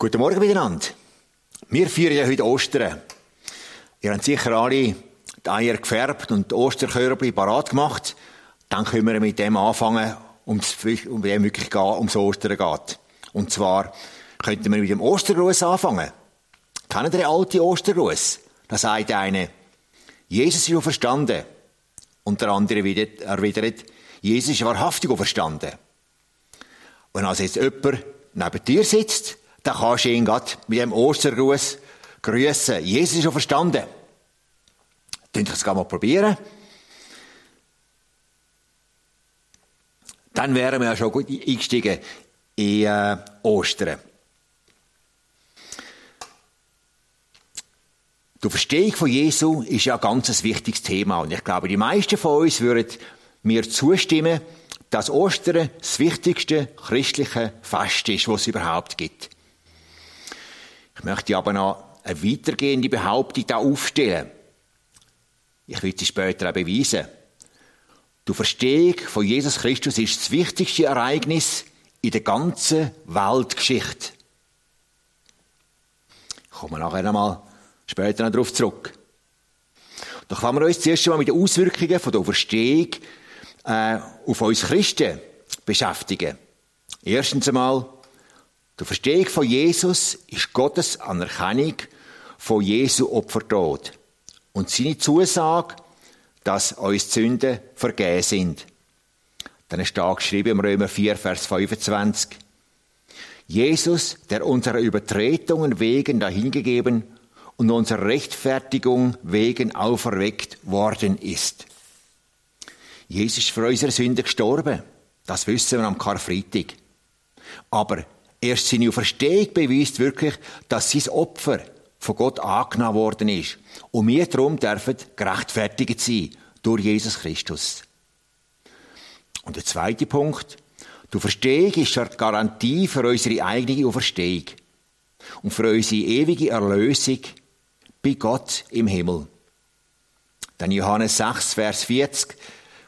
Guten Morgen miteinander. Wir feiern ja heute Ostern. Ihr habt sicher alle die Eier gefärbt und die Osterkörbchen parat gemacht. Dann können wir mit dem anfangen, um dem wirklich ums Ostern geht. Und zwar könnten wir mit dem Ostergruß anfangen. Kennen ihr den alten Ostergruß? Da sagt eine, Jesus ist auferstanden. Und der andere erwidert, Jesus ist wahrhaftig auferstanden. Und als jetzt jemand neben dir sitzt, dann kannst du ihn gerade mit dem Ostergruß grüßen. Jesus ist schon verstanden. Könnt ihr es mal probieren? Dann wären wir ja schon gut eingestiegen in äh, Ostern. Die Verstehung von Jesu ist ja ein ganz wichtiges Thema. Und ich glaube, die meisten von uns würden mir zustimmen, dass Ostern das wichtigste christliche Fest ist, was es überhaupt gibt. Ich möchte aber noch eine weitergehende Behauptung da aufstellen. Ich will sie später auch beweisen. Die Verstehung von Jesus Christus ist das wichtigste Ereignis in der ganzen Weltgeschichte. Ich komme nachher einmal später noch darauf zurück. Doch wollen wir uns zuerst einmal mit den Auswirkungen von der Verstehung äh, auf uns Christen beschäftigen. Erstens einmal, die Verstehung von Jesus ist Gottes Anerkennung von Jesu Opfertod und seine Zusage, dass uns die Sünden vergeben sind. Dann ist da geschrieben im Römer 4, Vers 25. Jesus, der unserer Übertretungen wegen dahingegeben und unserer Rechtfertigung wegen auferweckt worden ist. Jesus ist für unsere Sünden gestorben. Das wissen wir am Karfreitag. Aber Erst seine Auferstehung beweist wirklich, dass sein Opfer von Gott angenommen worden ist. Und wir darum dürfen gerechtfertigt sein durch Jesus Christus. Und der zweite Punkt. Die Auferstehung ist eine Garantie für unsere eigene Auferstehung. Und für unsere ewige Erlösung bei Gott im Himmel. Dann Johannes 6, Vers 40,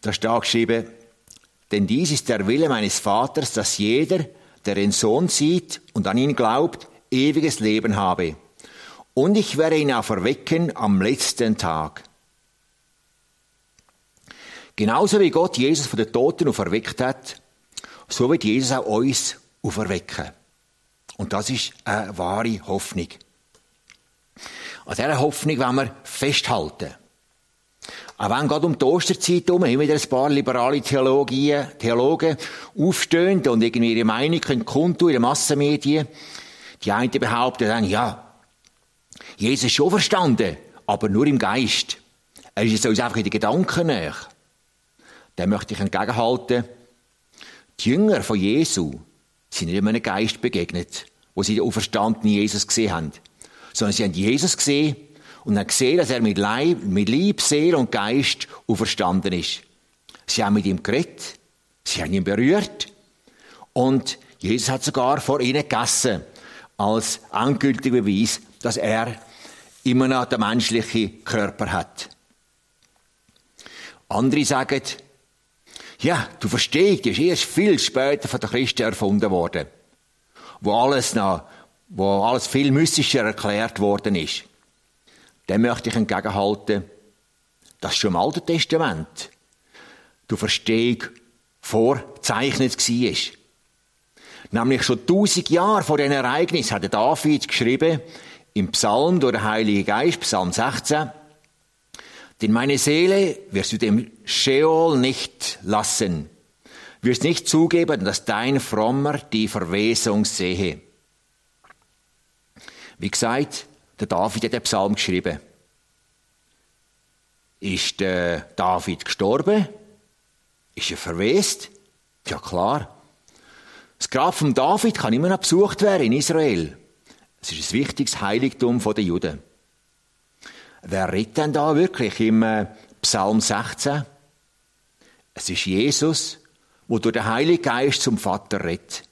da steht geschrieben, denn dies ist der Wille meines Vaters, dass jeder, der den Sohn sieht und an ihn glaubt, ewiges Leben habe. Und ich werde ihn auch verwecken am letzten Tag. Genauso wie Gott Jesus von den Toten auferweckt hat, so wird Jesus auch uns auferwecken. Und das ist eine wahre Hoffnung. An dieser Hoffnung wollen wir festhalten. Auch wenn gerade um die Osterzeit herum immer wieder ein paar liberale Theologien, Theologen aufstehen und irgendwie ihre Meinung können kundtun in den Massenmedien. Die einen behaupten dann, ja, Jesus ist schon verstanden, aber nur im Geist. Er ist uns einfach in den Gedanken näher. Dann möchte ich entgegenhalten, die Jünger von Jesu sind nicht einem Geist begegnet, wo sie den auferstandenen Jesus gesehen haben, sondern sie haben Jesus gesehen und haben gesehen, dass er mit Leib, mit Lieb, Seele und Geist auferstanden ist. Sie haben mit ihm geredet, sie haben ihn berührt und Jesus hat sogar vor ihnen gegessen, als endgültiger Beweis, dass er immer noch den menschlichen Körper hat. Andere sagen, ja, du verstehst, ist erst viel später von den Christen erfunden worden, wo alles noch, wo alles viel mystischer erklärt worden ist dem möchte ich entgegenhalten, dass schon im Alten Testament die Verstehung vorzeichnet war. Nämlich schon tausend Jahre vor dem Ereignis hat David geschrieben, im Psalm durch den Heiligen Geist, Psalm 16, denn meine Seele wirst du dem Sheol nicht lassen, wirst nicht zugeben, dass dein Frommer die Verwesung sehe. Wie gesagt, der David hat den Psalm geschrieben. Ist der David gestorben? Ist er verwest? Ja klar. Das Grab von David kann immer noch besucht werden in Israel. Es ist ein wichtiges Heiligtum der Juden. Wer redet denn da wirklich im äh, Psalm 16? Es ist Jesus, wo durch den Heiligen Geist zum Vater redet.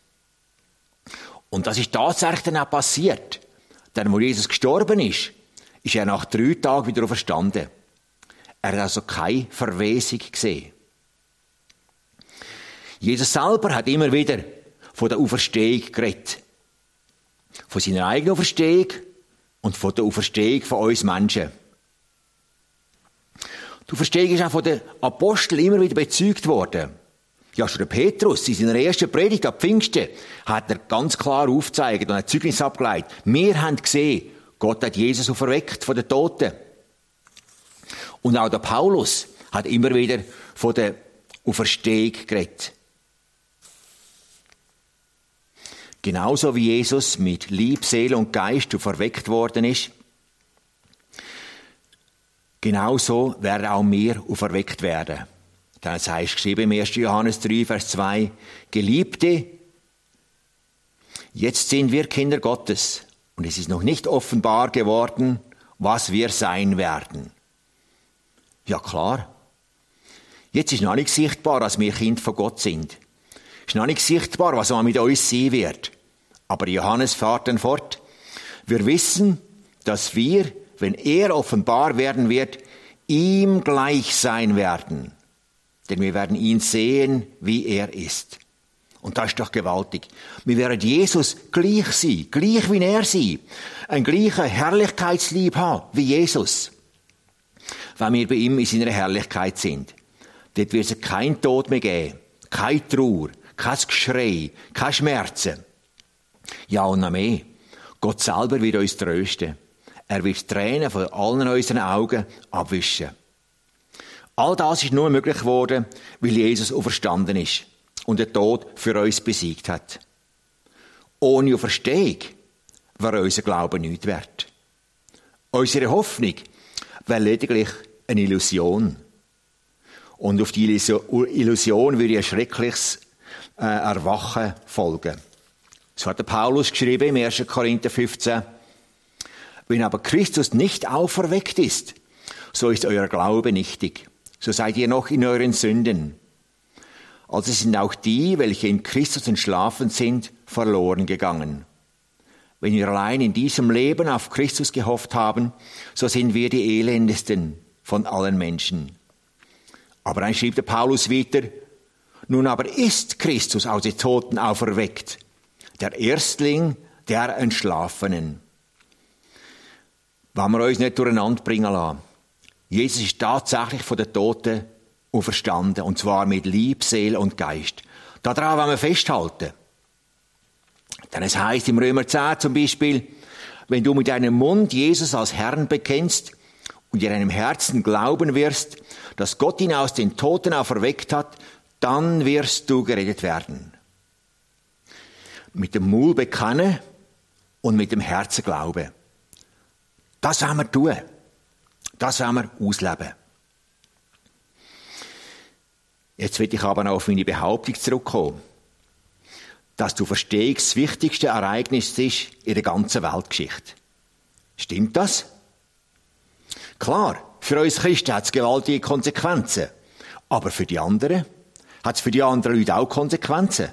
Und das ist tatsächlich dann auch passiert. Denn wo Jesus gestorben ist, ist er nach drei Tagen wieder verstanden. Er hat also keine Verwesung gesehen. Jesus selber hat immer wieder von der Auferstehung geredet. Von seiner eigenen Auferstehung und von der Auferstehung von uns Menschen. Die Auferstehung ist auch von den Aposteln immer wieder bezeugt worden. Ja, schon der Petrus in seiner ersten Predigt ab Pfingsten hat er ganz klar aufgezeigt und ein Zeugnis abgeleitet. Wir haben gesehen, Gott hat Jesus auferweckt von den Toten. Und auch der Paulus hat immer wieder von der Auferstehung geredet. Genauso wie Jesus mit Lieb, Seele und Geist verweckt worden ist, genauso werden auch wir auferweckt werden. Das heißt geschrieben im 1. Johannes 3, Vers 2, Geliebte, jetzt sind wir Kinder Gottes und es ist noch nicht offenbar geworden, was wir sein werden. Ja klar. Jetzt ist noch nicht sichtbar, dass wir Kind von Gott sind. Ist noch nicht sichtbar, was man mit uns sein wird. Aber Johannes fährt dann fort. Wir wissen, dass wir, wenn er offenbar werden wird, ihm gleich sein werden. Denn wir werden ihn sehen, wie er ist. Und das ist doch gewaltig. Wir werden Jesus gleich sein, gleich wie er sein. Ein gleicher Herrlichkeitslieb haben wie Jesus. Wenn wir bei ihm in seiner Herrlichkeit sind. Dort wird es kein Tod mehr geben, keine Trauer, kein Geschrei, keine Schmerzen. Ja und noch mehr. Gott selber wird uns trösten. Er wird Tränen von allen unseren Augen abwischen. All das ist nur möglich geworden, weil Jesus auferstanden ist und den Tod für uns besiegt hat. Ohne Auferstehung wäre unser Glaube nichts wert. Unsere Hoffnung wäre lediglich eine Illusion. Und auf die Illusion würde ein schreckliches äh, Erwachen folgen. So hat der Paulus geschrieben im 1. Korinther 15. Wenn aber Christus nicht auferweckt ist, so ist euer Glaube nichtig so seid ihr noch in euren Sünden. Also sind auch die, welche in Christus entschlafen sind, verloren gegangen. Wenn wir allein in diesem Leben auf Christus gehofft haben, so sind wir die elendesten von allen Menschen. Aber dann schrieb der Paulus weiter, nun aber ist Christus aus den Toten auferweckt, der Erstling der Entschlafenen. Wollen wir uns nicht durcheinander bringen lassen. Jesus ist tatsächlich von den Toten auferstanden. Und zwar mit Lieb, Seele und Geist. Daran wollen wir festhalten. Denn es heißt im Römer 10 zum Beispiel, wenn du mit deinem Mund Jesus als Herrn bekennst und in deinem Herzen glauben wirst, dass Gott ihn aus den Toten auferweckt hat, dann wirst du geredet werden. Mit dem Mund bekennen und mit dem Herzen glauben. Das wollen wir tun. Das wollen wir ausleben. Jetzt will ich aber noch auf meine Behauptung zurückkommen, dass du verstehst, das wichtigste Ereignis ist in der ganzen Weltgeschichte. Stimmt das? Klar, für uns Christen hat es gewaltige Konsequenzen. Aber für die anderen hat es für die anderen Leute auch Konsequenzen.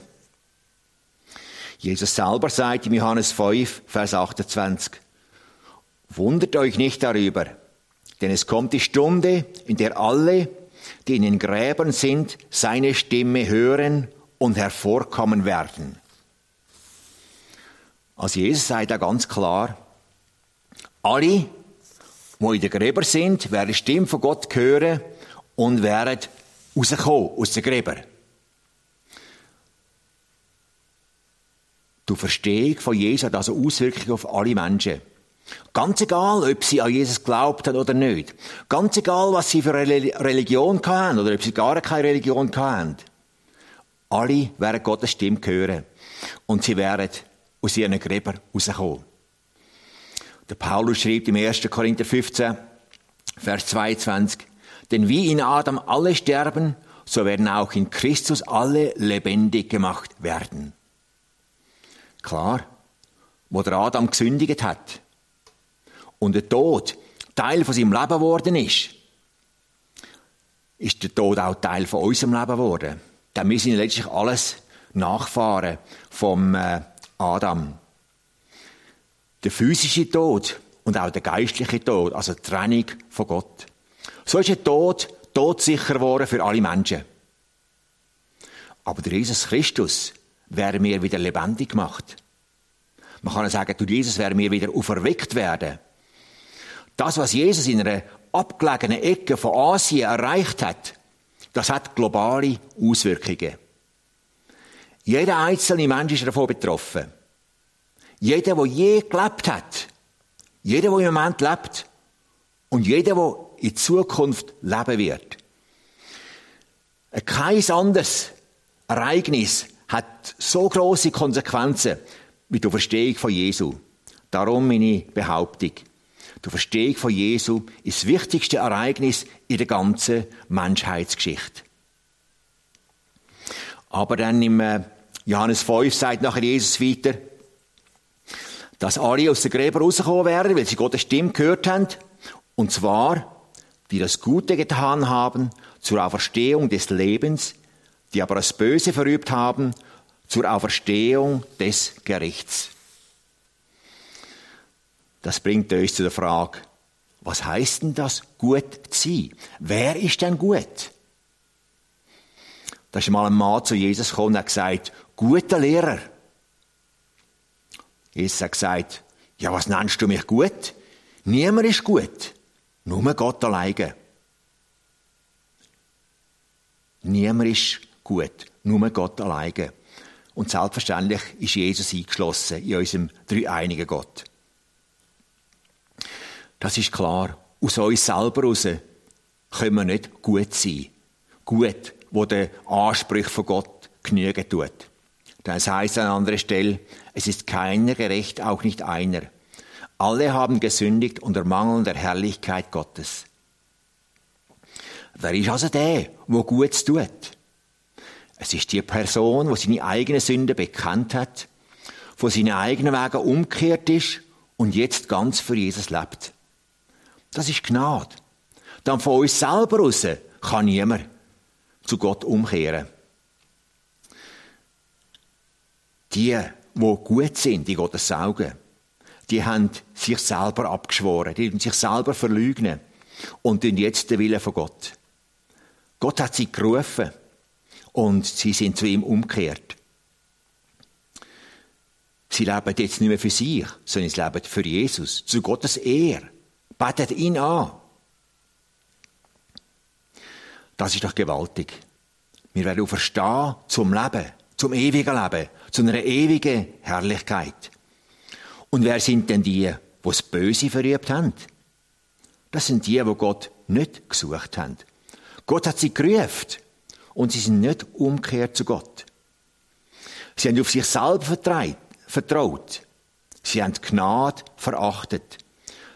Jesus selber sagt in Johannes 5, Vers 28, Wundert euch nicht darüber, denn es kommt die Stunde, in der alle, die in den Gräbern sind, seine Stimme hören und hervorkommen werden. Also Jesus sagt da ganz klar, alle, die in den Gräbern sind, werden die Stimme von Gott hören und werden rauskommen aus den Gräbern. Die Verstehung von Jesus hat also Auswirkungen auf alle Menschen. Ganz egal, ob sie an Jesus glaubt haben oder nicht. Ganz egal, was sie für eine Religion hatten oder ob sie gar keine Religion hatten. Alle werden Gottes Stimme hören. Und sie werden aus ihren Gräbern rauskommen. Der Paulus schreibt im 1. Korinther 15, Vers 22, denn wie in Adam alle sterben, so werden auch in Christus alle lebendig gemacht werden. Klar, wo der Adam gesündigt hat, und der Tod Teil von seinem Leben geworden ist, ist der Tod auch Teil von unserem Leben geworden. Denn wir sind letztlich alles Nachfahren vom äh, Adam. Der physische Tod und auch der geistliche Tod, also die Trennung von Gott. So ist der Tod todsicher geworden für alle Menschen. Aber durch Jesus Christus werden wir wieder lebendig gemacht. Man kann sagen, durch Jesus werden wir wieder auferweckt werden. Das, was Jesus in einer abgelegenen Ecke von Asien erreicht hat, das hat globale Auswirkungen. Jeder einzelne Mensch ist davon betroffen. Jeder, der je gelebt hat, jeder, der im Moment lebt und jeder, der in Zukunft leben wird. Kein anderes Ereignis hat so große Konsequenzen wie die Verstehung von Jesu. Darum meine Behauptung. Die Verstehung von Jesu ist das wichtigste Ereignis in der ganzen Menschheitsgeschichte. Aber dann im äh, Johannes 5 sagt nachher Jesus weiter, dass alle aus den Gräbern rausgekommen wären, weil sie Gottes Stimme gehört haben. Und zwar, die das Gute getan haben zur Auferstehung des Lebens, die aber das Böse verübt haben zur Auferstehung des Gerichts. Das bringt uns zu der Frage, was heißt denn das, gut zu sein? Wer ist denn gut? Da ist mal ein Mann zu Jesus gekommen und hat gesagt, guter Lehrer. Jesus hat gesagt, ja, was nennst du mich gut? Niemand ist gut. Nur Gott alleine. Niemand ist gut. Nur Gott alleine. Und selbstverständlich ist Jesus eingeschlossen in unserem dreieinigen Gott. Das ist klar. Aus uns selber heraus können wir nicht gut sein. Gut, wo der Anspruch von Gott genügen tut. Das heißt an anderer Stelle, es ist keiner gerecht, auch nicht einer. Alle haben gesündigt unter Mangel der Herrlichkeit Gottes. Wer ist also der, wo Gutes tut? Es ist die Person, die seine eigene Sünde bekannt hat, von seinen eigenen Wegen umgekehrt ist und jetzt ganz für Jesus lebt. Das ist Gnade. Dann von uns selber raus kann niemand zu Gott umkehren. Die, wo gut sind in Gottes Augen, die haben sich selber abgeschworen, die haben sich selber verleugnen und tun jetzt den Willen von Gott. Gott hat sie gerufen und sie sind zu ihm umgekehrt. Sie leben jetzt nicht mehr für sich, sondern sie leben für Jesus, zu Gottes Ehr. Betet ihn an. Das ist doch gewaltig. Wir werden auferstehen zum Leben, zum ewigen Leben, zu einer ewigen Herrlichkeit. Und wer sind denn die, die das Böse verübt haben? Das sind die, die Gott nicht gesucht haben. Gott hat sie gerufen und sie sind nicht umgekehrt zu Gott. Sie haben auf sich selber vertraut. Sie haben Gnade verachtet.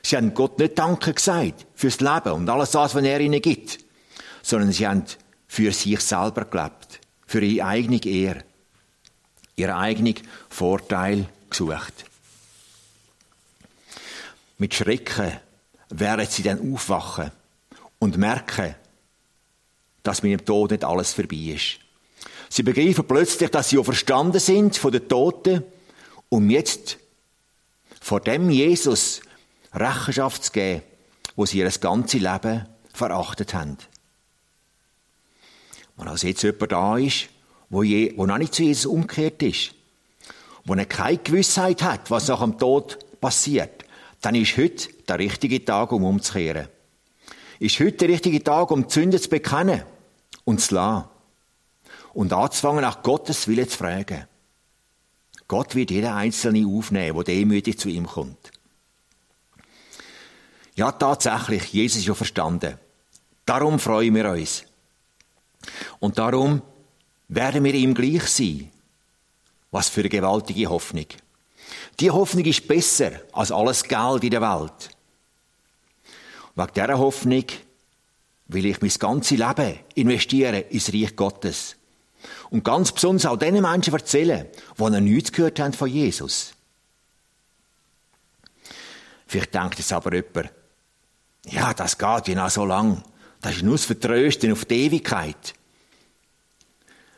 Sie haben Gott nicht Danke gesagt fürs Leben und alles das, was er ihnen gibt, sondern sie haben für sich selber gelebt, für ihre eigene Ehre, ihren eigenen Vorteil gesucht. Mit Schrecken werden sie dann aufwachen und merken, dass mit dem Tod nicht alles vorbei ist. Sie begreifen plötzlich, dass sie auch verstanden sind von den Toten, um jetzt vor dem Jesus Rechenschaft zu geben, wo sie ihr ganzes Leben verachtet haben. Wenn also jetzt jemand da ist, wo, je, wo noch nicht zu Jesus umgekehrt ist, wo er keine Gewissheit hat, was nach dem Tod passiert, dann ist heute der richtige Tag, um umzukehren. Ist heute der richtige Tag, um die Sünde zu bekennen und zu lassen. Und anzufangen, nach Gottes Wille zu fragen. Gott wird jeden Einzelne aufnehmen, der demütig zu ihm kommt. Ja, tatsächlich, Jesus ist ja verstanden. Darum freuen wir uns. Und darum werden wir ihm gleich sein. Was für eine gewaltige Hoffnung. Die Hoffnung ist besser als alles Geld in der Welt. Wegen dieser Hoffnung will ich mein ganzes Leben investieren ins Reich Gottes. Und ganz besonders auch den Menschen erzählen, die noch nichts gehört haben von Jesus. Vielleicht denkt jetzt aber jemand, ja, das geht ja noch so lang. Das ist nur das Vertrösten auf die Ewigkeit.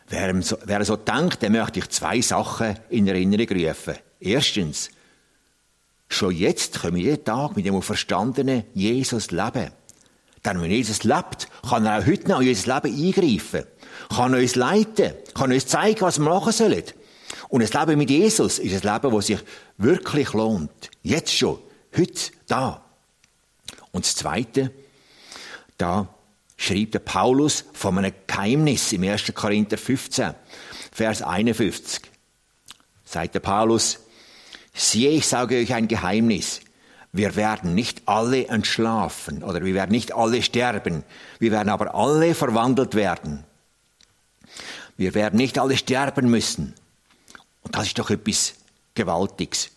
Wer so, wer so denkt, der möchte ich zwei Sachen in Erinnerung rufen. Erstens, schon jetzt können wir jeden Tag mit dem verstandenen Jesus leben. Denn wenn Jesus lebt, kann er auch heute noch in unser Leben eingreifen, kann uns leiten, kann uns zeigen, was wir machen sollen. Und das Leben mit Jesus ist ein Leben, das sich wirklich lohnt. Jetzt schon. Heute, da. Und das Zweite, da schreibt der Paulus von einem Geheimnis im 1. Korinther 15, Vers 51. Sagt der Paulus, siehe, ich sage euch ein Geheimnis. Wir werden nicht alle entschlafen oder wir werden nicht alle sterben. Wir werden aber alle verwandelt werden. Wir werden nicht alle sterben müssen. Und das ist doch etwas Gewaltiges.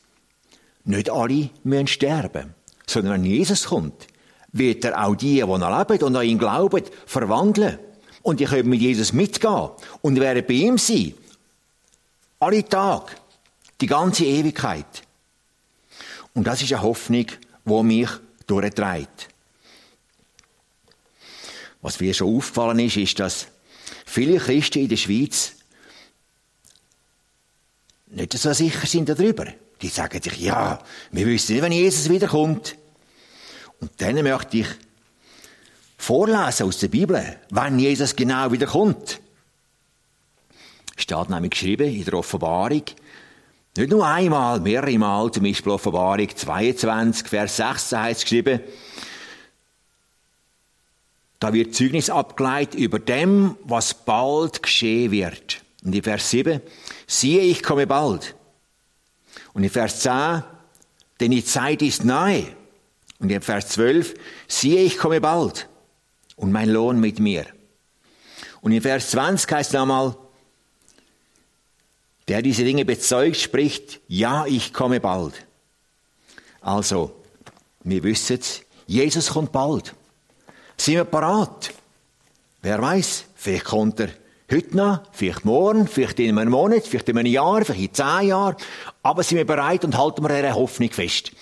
Nicht alle müssen sterben, sondern wenn Jesus kommt, wird er auch die, die noch leben und an ihn glauben, verwandeln. Und die können mit Jesus mitgehen und werden bei ihm sein. Alle Tage. Die ganze Ewigkeit. Und das ist eine Hoffnung, die mich durchtreibt. Was mir schon aufgefallen ist, ist, dass viele Christen in der Schweiz nicht so sicher sind darüber. Die sagen sich, ja, wir wissen nicht, wenn Jesus wiederkommt. Und dann möchte ich vorlesen aus der Bibel, wann Jesus genau wiederkommt. Steht nämlich geschrieben in der Offenbarung, nicht nur einmal, mehrere Mal, zum Beispiel Offenbarung 22, Vers 16 heißt geschrieben, da wird Zeugnis abgeleitet über dem, was bald geschehen wird. Und in Vers 7, siehe, ich komme bald. Und in Vers 10, denn die Zeit ist nahe. Und in Vers 12, siehe, ich komme bald. Und mein Lohn mit mir. Und in Vers 20 heißt es einmal, der diese Dinge bezeugt, spricht, ja, ich komme bald. Also, wir wissen es, Jesus kommt bald. Sind wir parat? Wer weiß, vielleicht kommt er heute noch, vielleicht morgen, vielleicht in einem Monat, vielleicht in einem Jahr, vielleicht in zehn Jahren. Aber sind wir bereit und halten wir dieser Hoffnung fest.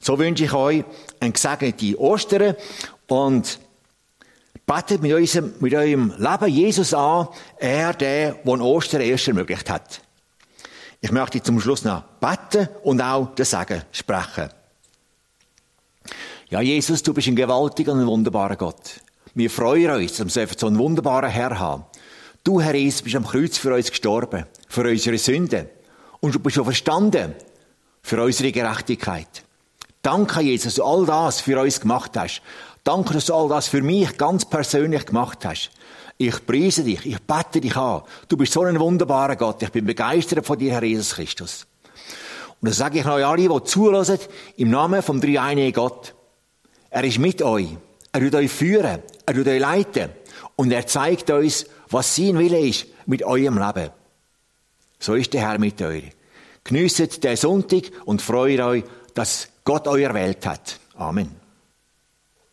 So wünsche ich euch ein gesegnetes Ostern und betet mit, unserem, mit eurem Leben Jesus an, er, der, der Ostern erst ermöglicht hat. Ich möchte zum Schluss noch beten und auch das Sagen sprechen. Ja, Jesus, du bist ein gewaltiger und ein wunderbarer Gott. Wir freuen uns, dass wir so einen wunderbaren Herr haben. Du, Herr Jesus, bist am Kreuz für uns gestorben, für unsere Sünden. Und du bist schon verstanden für unsere Gerechtigkeit. Danke, Jesus, dass du all das für uns gemacht hast. Danke, dass du all das für mich ganz persönlich gemacht hast. Ich preise dich, ich bete dich an. Du bist so ein wunderbarer Gott. Ich bin begeistert von dir, Herr Jesus Christus. Und das sage ich euch alle, die zulassen, im Namen vom dreieinigen Gott. Er ist mit euch. Er wird euch führen. Er wird euch leiten. Und er zeigt uns, was sein Wille ist mit eurem Leben. So ist der Herr mit euch. Geniesset den Sonntag und freut euch, dass Gott euch erwählt hat. Amen.